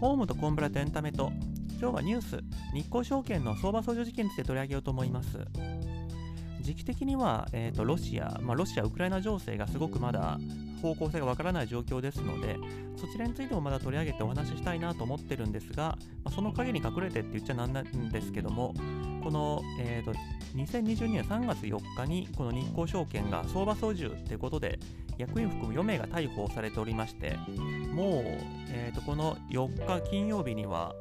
ホームとコンブラとエンタメと今日はニュース日興証券の相場操縦事件について取り上げようと思います。時期的には、えーと、ロシア、まあ、ロシア・ウクライナ情勢がすごくまだ方向性がわからない状況ですのでそちらについてもまだ取り上げてお話ししたいなと思ってるんですが、まあ、その陰に隠れてって言っちゃなんなんですけどもこの、えーと、2022年3月4日にこの日興証券が相場操縦ということで役員含む4名が逮捕されておりましてもう、えーとこの4日金曜日には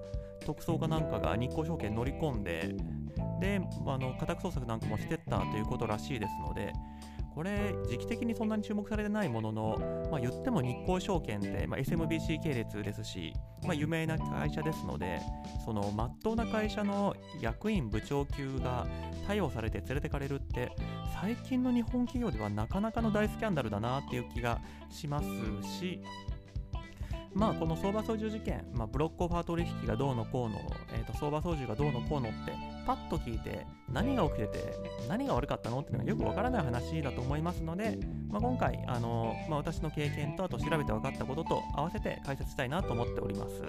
特捜かなんかが日興証券乗り込んでで、あの家宅捜索なんかもしてったということらしいですので、これ、時期的にそんなに注目されてないものの、まあ、言っても日興証券って、まあ、SMBC 系列ですし、まあ、有名な会社ですので、そのまっとうな会社の役員、部長級が逮捕されて連れてかれるって、最近の日本企業ではなかなかの大スキャンダルだなっていう気がしますし、まあ、この相場操縦事件、まあ、ブロックオファー取引がどうのこうの、えー、と相場操縦がどうのこうのって、パッと聞いて何が起きてて何が悪かったのっていうのがよくわからない話だと思いますので、まあ、今回あの、まあ、私の経験とあと調べて分かったことと合わせて解説したいなと思っております。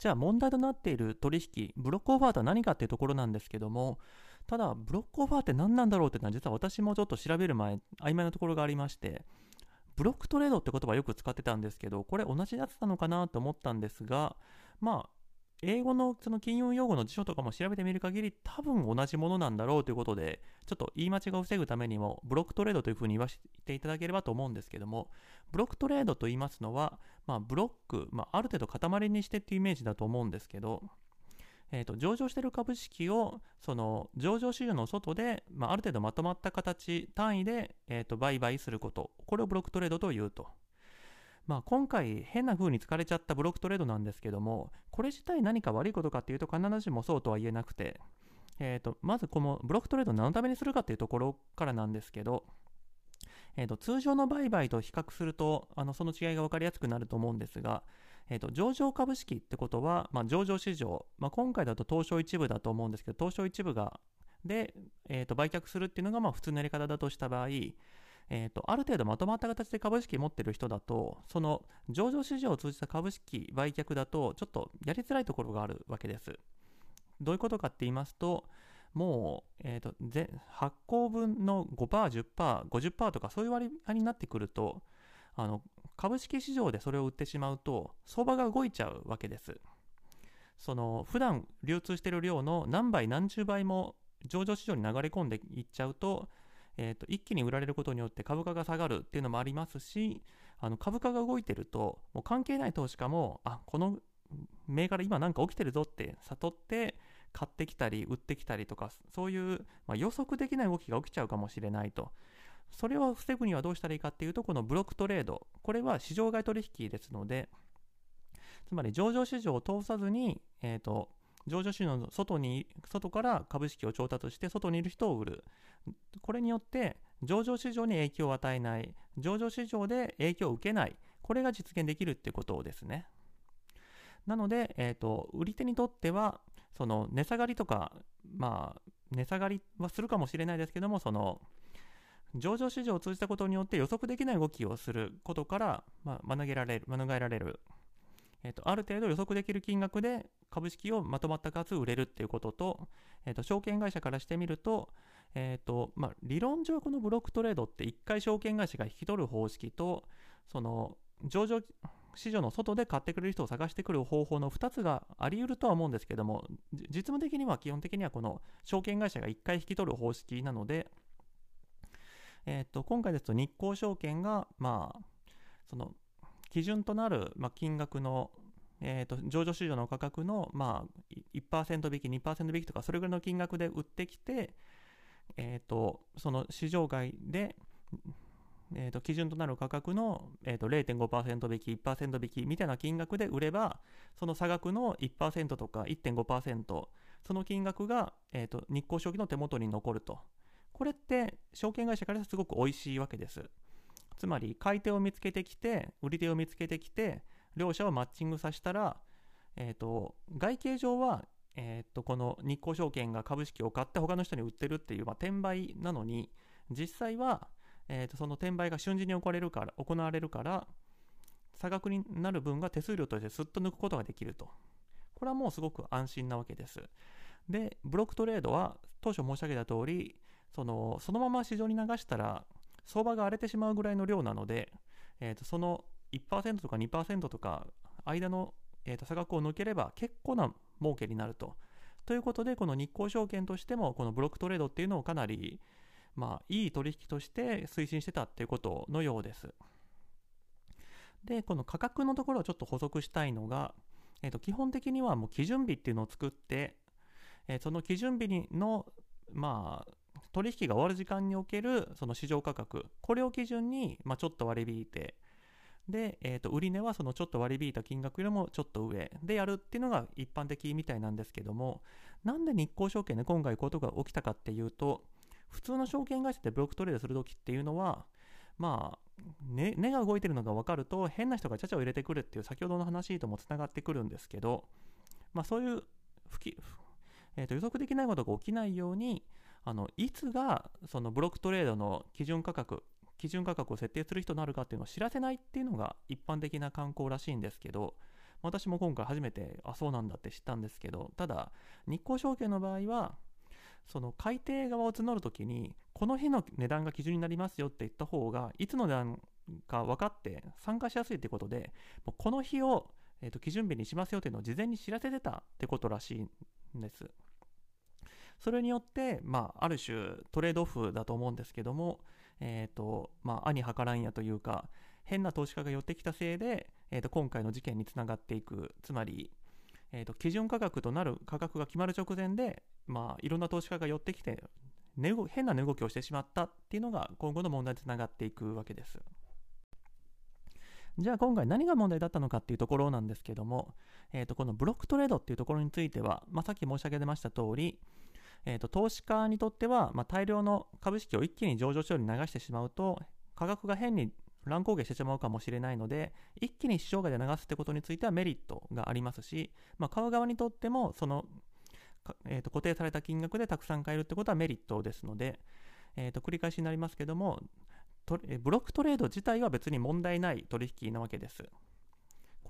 じゃあ問題となっている取引、ブロックオファーとは何かっていうところなんですけども、ただ、ブロックオファーって何なんだろうっていうのは、実は私もちょっと調べる前、曖昧なところがありまして、ブロックトレードって言葉よく使ってたんですけど、これ同じやつなのかなと思ったんですが、まあ、英語のその金融用語の辞書とかも調べてみる限り、多分同じものなんだろうということで、ちょっと言い間違いを防ぐためにも、ブロックトレードというふうに言わせていただければと思うんですけども、ブロックトレードと言いますのは、まあ、ブロック、まあ、ある程度塊にしてっていうイメージだと思うんですけど、えーと、上場している株式をその上場市場の外で、まあ、ある程度まとまった形単位で、えーと、売買すること。これをブロックトレードというと、まあ、今回変な風に使われちゃったブロックトレードなんですけどもこれ自体何か悪いことかっていうと必ずしもそうとは言えなくて、えーと、まずこのブロックトレード何のためにするかっていうところからなんですけどえーと通常の売買と比較するとあのその違いが分かりやすくなると思うんですが、えーと、上場株式ってことは、まあ、上場市場、まあ、今回だと東証一部だと思うんですけど、東証一部がで、えーと、売却するっていうのがまあ普通のやり方だとした場合、えーと、ある程度まとまった形で株式持ってる人だと、その上場市場を通じた株式売却だと、ちょっとやりづらいところがあるわけです。どういうことかって言いますと、もう、えーと、発行分の5%、10%、50%とかそういう割合になってくると、あの株式市場でそれを売ってしまうと相場が動いちゃうわけです。その普段流通している量の何倍何十倍も上場市場に流れ込んでいっちゃうと,、えーと、一気に売られることによって株価が下がるっていうのもありますしあの株価が動いてるともう関係ない投資家もあこの銘柄今なんか起きてるぞって悟って買ってきたり売ってきたりとかそういう、まあ、予測できない動きが起きちゃうかもしれないと。それを防ぐにはどうしたらいいかっていうと、このブロックトレード、これは市場外取引ですので、つまり上場市場を通さずに、えーと、上場市場の外に外から株式を調達して外にいる人を売る。これによって上場市場に影響を与えない。上場市場で影響を受けない。これが実現できるってことですね。なので、えーと売り手にとってはその値下がりとかまあ値下がりはするかもしれないですけどもその上場市場を通じたことによって予測できない動きをすることから、まあ、免れられる、免れられる。えーと、ある程度予測できる金額で株式をまとまった数売れるっていうことと、えーと、証券会社からしてみると、えーとまあ、理論上このブロックトレードって1回証券会社が引き取る方式とその上場市場の外で買ってくれる人を探してくる方法の2つがあり得るとは思うんですけども実務的には基本的にはこの証券会社が1回引き取る方式なのでえーと、今回ですと日興証券が、まあ、その基準となる、まあ、金額の、えーと、上場市場の価格の、まあ、1%引き、2%引きとか、それぐらいの金額で売ってきて、えーと、その市場外で、えーと、基準となる価格の、えー、と0.5%引き、1%引きみたいな金額で売れば、その差額の1%とか1.5%、その金額が、えー、と日興証券の手元に残ると。これって証券会社からすごく美味しいわけです。つまり買い手を見つけてきて売り手を見つけてきて両者をマッチングさせたら、えーと、外形上は、えーと、この日興証券が株式を買って他の人に売ってるっていう、まあ、転売なのに実際は、えー、とその転売が瞬時に行われるから行われるから差額になる分が手数料としてすっと抜くことができるとこれはもうすごく安心なわけですでブロックトレードは当初申し上げた通りそのそのまま市場に流したら相場が荒れてしまうぐらいの量なので、えー、とその1%とか2%とか間の、えー、と差額を抜ければ結構な儲けになると。ということでこの日興証券としてもこのブロックトレードっていうのをかなりまあいい取引として推進してたっていうことのようです。でこの価格のところをちょっと補足したいのが、えー、と基本的にはもう基準日っていうのを作って、えー、その基準日のまあ取引が終わる時間におけるその市場価格、これを基準に、まあ、ちょっと割り引いて、で、えー、と売値はそのちょっと割り引いた金額よりもちょっと上でやるっていうのが一般的みたいなんですけども、なんで日興証券で今回こういうことが起きたかっていうと、普通の証券会社でブロックトレードするときっていうのは、まあ、ね、根が動いてるのが分かると、変な人がちゃちゃを入れてくるっていう先ほどの話ともつながってくるんですけど、まあ、そういうえー、と予測できないことが起きないように、あのいつがそのブロックトレードの基準価格基準価格を設定する人になるかっていうのを知らせないっていうのが一般的な観光らしいんですけど私も今回初めてあそうなんだって知ったんですけどただ日興証券の場合はその改定側を募るときにこの日の値段が基準になりますよって言った方がいつの値段か分かって参加しやすいってことでこの日を、えー、と基準日にしますよっていうのを事前に知らせてたってことらしいんです。それによって、まあ、ある種トレードオフだと思うんですけども、えっ、ー、と、まあ、兄計らんやというか、変な投資家が寄ってきたせいで、えー、と今回の事件につながっていく、つまり、えー、と基準価格となる価格が決まる直前で、まあ、いろんな投資家が寄ってきて、変な値動きをしてしまったっていうのが今後の問題につながっていくわけです。じゃあ今回何が問題だったのかっていうところなんですけども、えー、とこのブロックトレードっていうところについては、まあ、さっき申し上げました通り、えーと、投資家にとっては、まあ、大量の株式を一気に上場市場に流してしまうと価格が変に乱高下してしまうかもしれないので一気に市場外で流すってことについてはメリットがありますし、まあ、買う側にとってもその、えーと、固定された金額でたくさん買えるってことはメリットですので、えーと繰り返しになりますけどもブロックトレード自体は別に問題ない取引なわけです。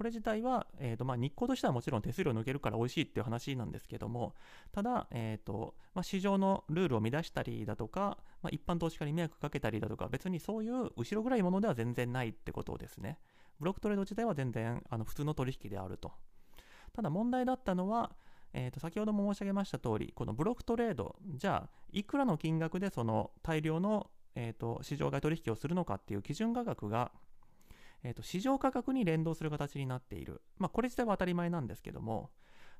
これ自体は、えーとまあ、日光としてはもちろん手数料抜けるから美味しいっていう話なんですけども、ただ、えーとまあ、市場のルールを乱したりだとか、まあ、一般投資家に迷惑かけたりだとか、別にそういう後ろ暗いものでは全然ないってことですね。ブロックトレード自体は全然あの普通の取引であると。ただ問題だったのは、えー、と先ほども申し上げました通り、このブロックトレード、じゃあ、いくらの金額でその大量の、えー、と市場外取引をするのかっていう基準価格が、えーと、市場価格に連動する形になっている。まあ、これ自体は当たり前なんですけども、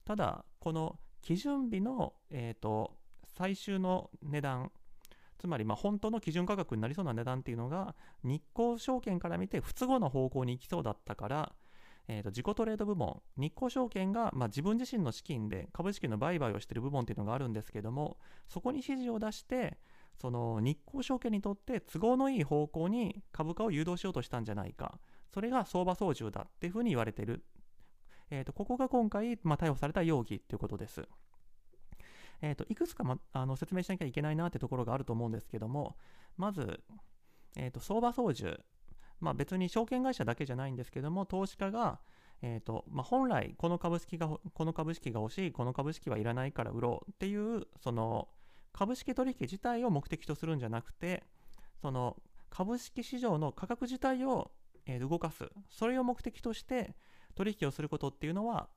ただ、この基準日の、えーと、最終の値段、つまりまあ本当の基準価格になりそうな値段っていうのが、日興証券から見て不都合な方向に行きそうだったから、えー、と自己トレード部門、日興証券が、まあ、自分自身の資金で株式の売買をしている部門っていうのがあるんですけども、そこに指示を出して、その日興証券にとって都合のいい方向に株価を誘導しようとしたんじゃないか。それが相場操縦だっていうふうに言われてる。えーと、ここが今回、まあ、逮捕された容疑っていうことです。えーと、いくつか、ま、あの説明しなきゃいけないなってところがあると思うんですけども、まず、えーと、相場操縦、まあ、別に証券会社だけじゃないんですけども、投資家が、えーとまあ、本来この株式が、この株式が欲しい、この株式はいらないから売ろうっていう、その株式取引自体を目的とするんじゃなくて、その株式市場の価格自体をえ動かす。それを目的として取引をすることっていうのは、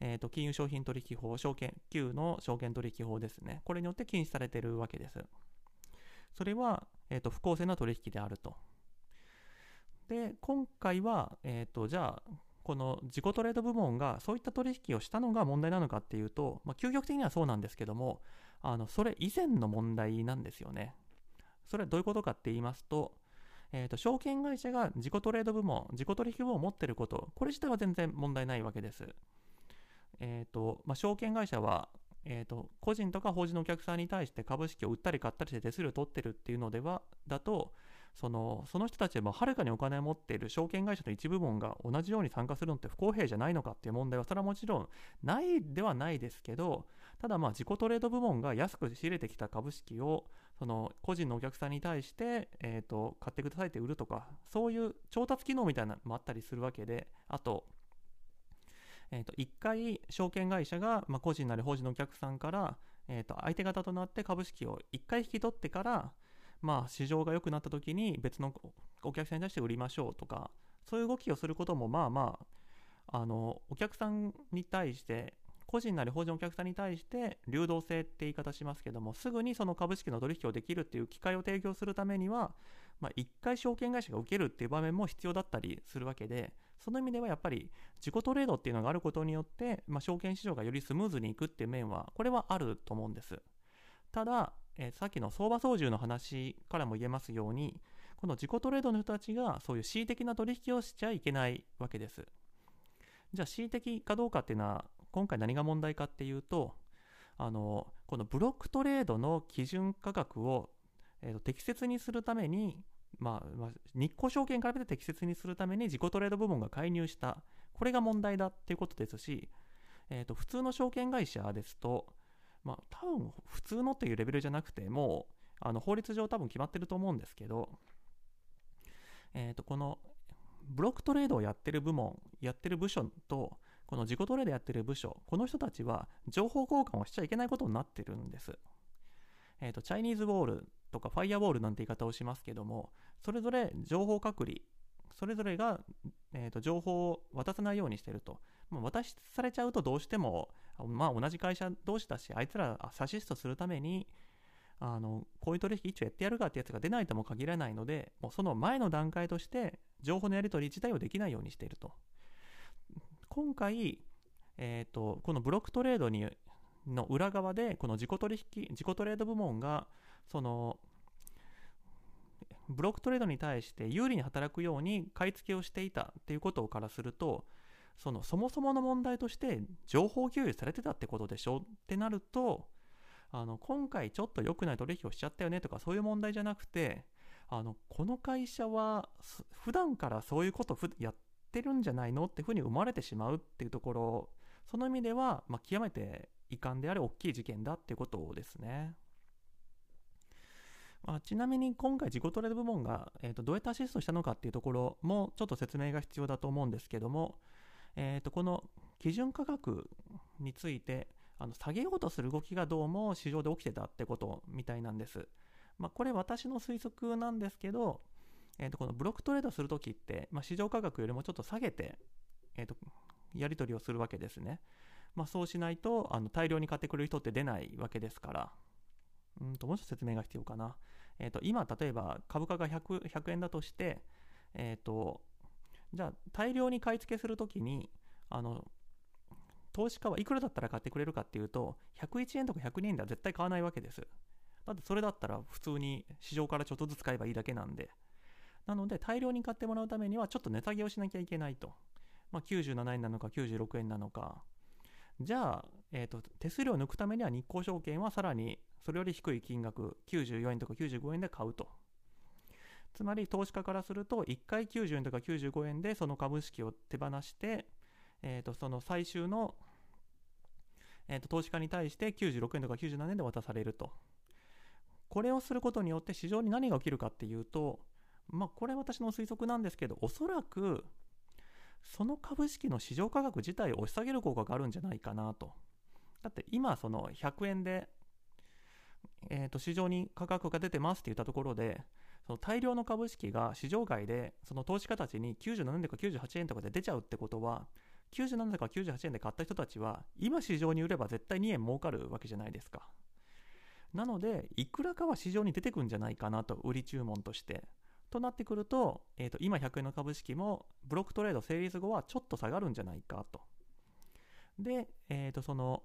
えーと、金融商品取引法、証券、旧の証券取引法ですね。これによって禁止されているわけです。それは、えーと、不公正な取引であると。で、今回は、えっ、ー、と、じゃあ、この自己トレード部門がそういった取引をしたのが問題なのかっていうと、まあ、究極的にはそうなんですけども、あのそれ以前の問題なんですよね。それはどういうことかって言いますと、えーと、証券会社が自己トレード部門、自己取引部門を持ってること、これ自体は全然問題ないわけです。えーとまあ、証券会社は、えーと、個人とか法人のお客さんに対して株式を売ったり買ったりして手数料を取ってるっていうのでは、だと、そのその人たちははるかにお金を持っている証券会社の一部門が同じように参加するのって不公平じゃないのかっていう問題はそれはもちろんないではないですけどただまあ自己トレード部門が安く仕入れてきた株式をその個人のお客さんに対して、えーと、買ってくださいって売るとかそういう調達機能みたいなのもあったりするわけであと,、えーと、1回証券会社が、まあ、個人なり法人のお客さんから、えーと、相手方となって株式を1回引き取ってから、まあ、市場が良くなった時に別のお客さんに対して売りましょうとかそういう動きをすることもまあまああのお客さんに対して個人なり法人お客さんに対して流動性って言い方しますけどもすぐにその株式の取引をできるっていう機会を提供するためには、まあ、1回証券会社が受けるっていう場面も必要だったりするわけでその意味ではやっぱり自己トレードっていうのがあることによって、まあ、証券市場がよりスムーズにいくっていう面はこれはあると思うんです。ただ、え、さっきの相場操縦の話からも言えますようにこの自己トレードの人たちがそういう恣意的な取引をしちゃいけないわけです。じゃあ恣意的かどうかっていうのは今回何が問題かっていうとあのこのブロックトレードの基準価格を、えーと、適切にするために、まあ、まあ、日興証券から見て適切にするために自己トレード部門が介入した。これが問題だっていうことですし、えーと、普通の証券会社ですと、まあ、多分普通のっていうレベルじゃなくてもうあの法律上多分決まってると思うんですけど、えーとこのブロックトレードをやってる部門やってる部署とこの自己トレードやってる部署、この人たちは情報交換をしちゃいけないことになってるんです。えっ、ー、と、チャイニーズウォールとかファイアウォールなんて言い方をしますけども、それぞれ情報隔離、それぞれが、えーと、情報を渡さないようにしてると。まあ、渡されちゃうとどうしても、まあ同じ会社同士だし、あいつらサシストするために、あの、こういう取引一応やってやるかってやつが出ないとも限らないので、もうその前の段階として、情報のやり取り自体をできないようにしていると。今回、えーと、このブロックトレードにの裏側でこの自己取引自己トレード部門がそのブロックトレードに対して有利に働くように買い付けをしていたっていうことからするとそのそもそもの問題として情報共有されてたってことでしょ？ってなるとあの今回ちょっと良くない取引をしちゃったよねとかそういう問題じゃなくてあのこの会社は普段からそういうことやっってるんじゃないのっていうふうに生まれてしまうっていうところその意味では、まあ、極めて遺憾である大きい事件だっていうことですね。まあ、ちなみに今回自己トレード部門が、えー、とどうやってアシストしたのかっていうところもちょっと説明が必要だと思うんですけども、えー、とこの基準価格についてあの下げようとする動きがどうも市場で起きてたってことみたいなんです。まあ、これ私の推測なんですけど、えー、とこのブロックトレードするときって、まあ、市場価格よりもちょっと下げて、えー、とやり取りをするわけですね。まあ、そうしないとあの大量に買ってくれる人って出ないわけですから。うんともうちょっと説明が必要かな。えー、と今、例えば株価が 100, 100円だとして、えー、とじゃあ大量に買い付けするときにあの投資家はいくらだったら買ってくれるかっていうと101円とか102円では絶対買わないわけです。だってそれだったら普通に市場からちょっとずつ買えばいいだけなんで。なので大量に買ってもらうためにはちょっと値下げをしなきゃいけないと。まあ、97円なのか96円なのか。じゃあ、えーと、手数料を抜くためには日興証券はさらにそれより低い金額94円とか95円で買うと。つまり投資家からすると1回90円とか95円でその株式を手放して、えー、とその最終の、えー、と投資家に対して96円とか97円で渡されると。これをすることによって市場に何が起きるかっていうとまあこれ私の推測なんですけどおそらくその株式の市場価格自体を押し下げる効果があるんじゃないかなと。だって今その100円で、えー、と市場に価格が出てますって言ったところでその大量の株式が市場外でその投資家たちに97円とか98円とかで出ちゃうってことは97円とか98円で買った人たちは今市場に売れば絶対2円儲かるわけじゃないですか。なのでいくらかは市場に出てくんじゃないかなと売り注文として。となってくると,、えー、と今100円の株式もブロックトレード成立後はちょっと下がるんじゃないかと。で、えー、とその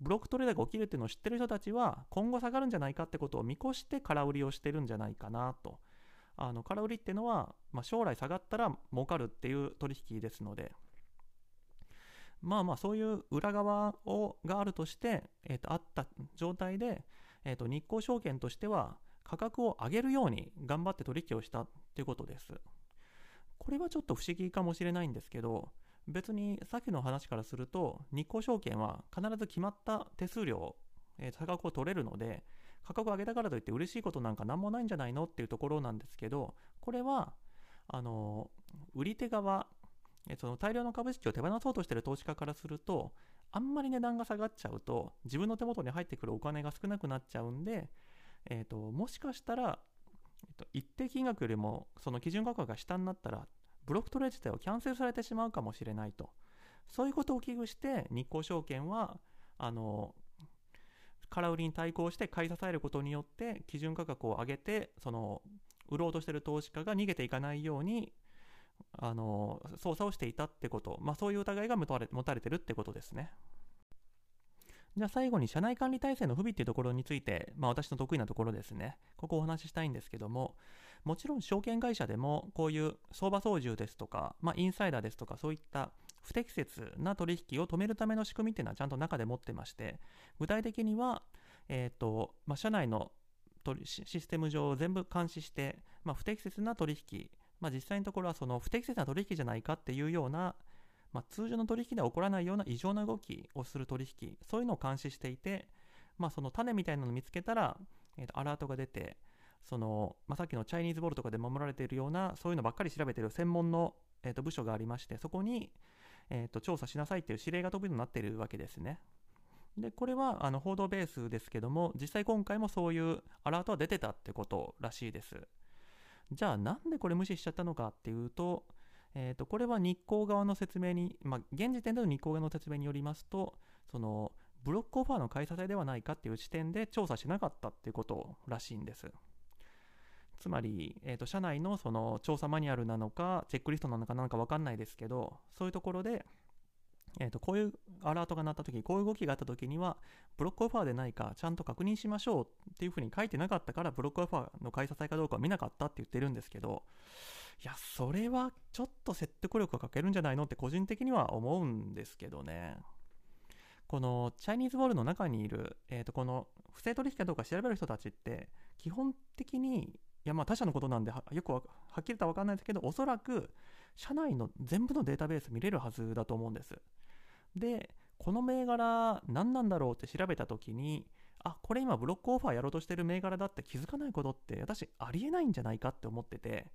ブロックトレードが起きるっていうのを知ってる人たちは今後下がるんじゃないかってことを見越して空売りをしてるんじゃないかなと。あの空売りっていうのは、まあ、将来下がったら儲かるっていう取引ですので、まあまあそういう裏側をがあるとして、えー、とあった状態で、えー、と日興証券としては価格を上げるように頑張って取引をしたっていうことです。これはちょっと不思議かもしれないんですけど、別にさっきの話からすると、日興証券は必ず決まった手数料、えー、価格を取れるので、価格を上げたからといって嬉しいことなんか何もないんじゃないのっていうところなんですけど、これは、あの、売り手側、えその大量の株式を手放そうとしている投資家からすると、あんまり値段が下がっちゃうと、自分の手元に入ってくるお金が少なくなっちゃうんで、えーと、もしかしたら、えーと、一定金額よりもその基準価格が下になったら、ブロックトレード自体をキャンセルされてしまうかもしれないと。そういうことを危惧して、日興証券は、あの、空売りに対抗して買い支えることによって基準価格を上げてその売ろうとしている投資家が逃げていかないようにあの操作をしていたってこと、まあ、そういう疑いが持たれ持たれてるってことですね。じゃあ最後に社内管理体制の不備っていうところについて、まあ、私の得意なところですね。ここをお話ししたいんですけども、もちろん証券会社でもこういう相場操縦ですとか、まあ、インサイダーですとかそういった不適切な取引を止めるための仕組みっていうのはちゃんと中で持ってまして、具体的には、えっ、ー、と、まあ、社内のシステム上を全部監視して、まあ、不適切な取引、まあ、実際のところはその不適切な取引じゃないかっていうような、まあ、通常の取引では起こらないような異常な動きをする取引、そういうのを監視していて、まあ、その種みたいなのを見つけたら、えー、とアラートが出て、その、まあ、さっきのチャイニーズボールとかで守られているような、そういうのばっかり調べている専門の、えー、と部署がありまして、そこに、えー、と調査しなさいっていう指令が飛ぶようになっているわけですね。で、これはあの報道ベースですけども、実際今回もそういうアラートは出てたってことらしいです。じゃあなんでこれ無視しちゃったのかっていうと、えー、とこれは日光側の説明に、まあ、現時点での日光側の説明によりますと、そのブロックオファーの買い支えではないかっていう視点で調査しなかったっていうことらしいんです。つまり、えー、と社内のその調査マニュアルなのか、チェックリストなのかなんか分かんないですけど、そういうところで、えー、とこういうアラートが鳴った時こういう動きがあった時にはブロックオファーでないかちゃんと確認しましょうっていうふうに書いてなかったからブロックオファーの買い支えかどうかは見なかったって言ってるんですけどいやそれはちょっと説得力が欠けるんじゃないのって個人的には思うんですけどね。このチャイニーズボールの中にいる、えー、とこの不正取引かどうか調べる人たちって基本的にいやまあ他社のことなんでよくはっきりとは分かんないですけどおそらく社内の全部のデータベース見れるはずだと思うんです。で、この銘柄何なんだろうって調べた時に、あ、これ今ブロックオファーやろうとしてる銘柄だって気づかないことって私ありえないんじゃないかって思ってて、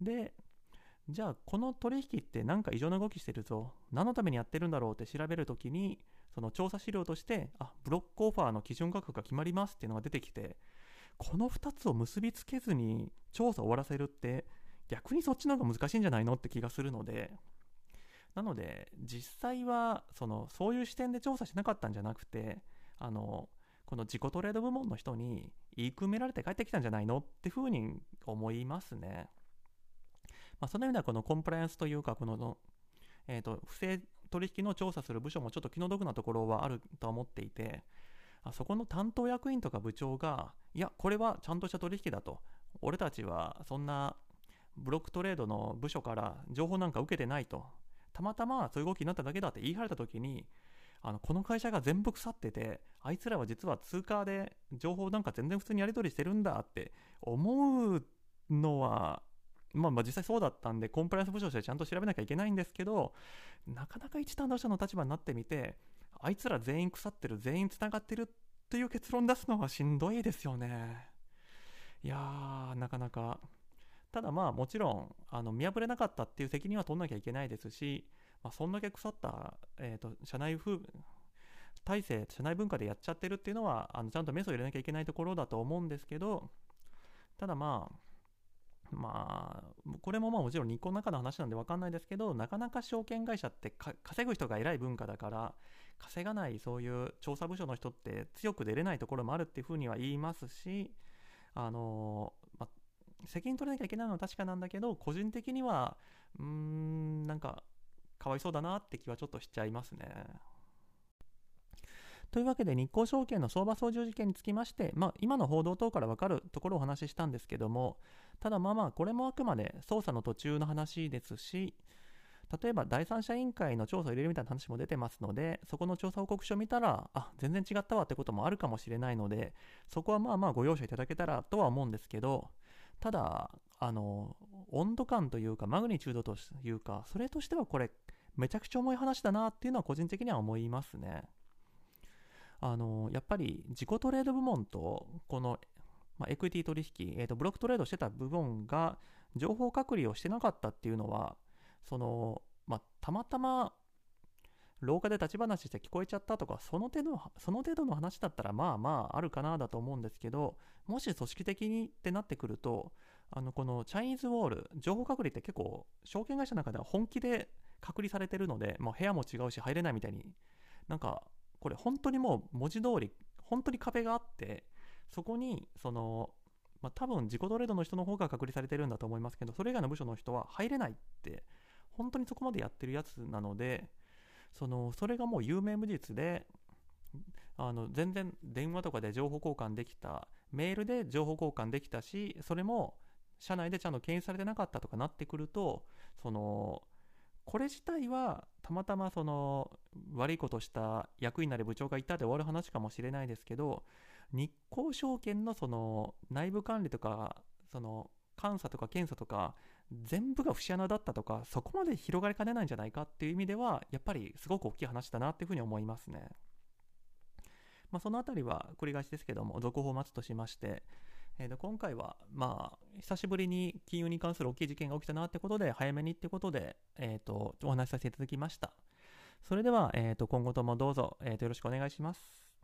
で、じゃあこの取引ってなんか異常な動きしてるぞ、何のためにやってるんだろうって調べるときに、その調査資料として、あ、ブロックオファーの基準価格が決まりますっていうのが出てきて、この2つを結びつけずに調査を終わらせるって、逆にそっちの方が難しいんじゃないのって気がするので、なので、実際は、その、そういう視点で調査しなかったんじゃなくて、あの、この自己トレード部門の人に言い組められて帰ってきたんじゃないのってふうに思いますね。まあ、その意味ではこのコンプライアンスというか、この、え、ー、と、不正取引の調査する部署もちょっと気の毒なところはあると思っていて、あそこの担当役員とか部長が、いや、これはちゃんとした取引だと。俺たちはそんなブロックトレードの部署から情報なんか受けてないと。たまたまそういう動きになっただけだって言い張れた時にあのこの会社が全部腐っててあいつらは実は通貨で情報なんか全然普通にやり取りしてるんだって思うのはまあまあ実際そうだったんでコンプライアンス部署としてちゃんと調べなきゃいけないんですけどなかなか一担当者の立場になってみてあいつら全員腐ってる全員つながってるっていう結論出すのはしんどいですよね。いやーなかなか。ただまあもちろんあの見破れなかったっていう責任は取んなきゃいけないですし、まあ、そんだけ腐った、えーと、社内風体制社内文化でやっちゃってるっていうのはあのちゃんとメスを入れなきゃいけないところだと思うんですけどただまあまあ、これもまあもちろん日光の中の話なんで分かんないですけど、なかなか証券会社って稼ぐ人が偉い文化だから、稼がないそういう調査部署の人って強く出れないところもあるっていうふうには言いますし、あのまあ責任取れなきゃいけないのは確かなんだけど、個人的には、うーん、なんか、かわいそうだなって気はちょっとしちゃいますね。というわけで日興証券の相場操縦事件につきまして、まあ、今の報道等から分かるところをお話ししたんですけども、ただまあまあ、これもあくまで捜査の途中の話ですし、例えば第三者委員会の調査を入れるみたいな話も出てますので、そこの調査報告書を見たら、あ、全然違ったわってこともあるかもしれないので、そこはまあまあご容赦いただけたらとは思うんですけど、ただ、あの、温度感というか、マグニチュードというか、それとしてはこれ、めちゃくちゃ重い話だなっていうのは個人的には思いますね。あのやっぱり自己トレード部門とこの、まあ、エクイティ取引、えーと、ブロックトレードしてた部門が情報隔離をしてなかったっていうのはその、まあ、たまたま廊下で立ち話して聞こえちゃったとかその程度その程度の話だったらまあまああるかなだと思うんですけどもし組織的にってなってくるとあのこのチャイニーズウォール情報隔離って結構証券会社の中では本気で隔離されてるのでもう部屋も違うし入れないみたいになんかこれ本当にもう文字通り本当に壁があってそこにそのまあ、多分自己トレードの人の方が隔離されてるんだと思いますけどそれ以外の部署の人は入れないって本当にそこまでやってるやつなのでそのそれがもう有名無実であの全然電話とかで情報交換できたメールで情報交換できたしそれも社内でちゃんと検出されてなかったとかなってくるとそのこれ自体はたまたまその悪いことした役員なり部長がいたで終わる話かもしれないですけど日興証券のその内部管理とかその監査とか検査とか全部が節穴だったとかそこまで広がりかねないんじゃないかっていう意味ではやっぱりすごく大きい話だなっていうふうに思いますね。まあ、そのあたりは繰り返しですけども続報を待つとしまして、えー、と今回はまあ久しぶりに金融に関する大きい事件が起きたなってことで早めにってことで、えー、とお話しさせていただきました。それでは、えー、と今後ともどうぞ、えー、とよろしくお願いします。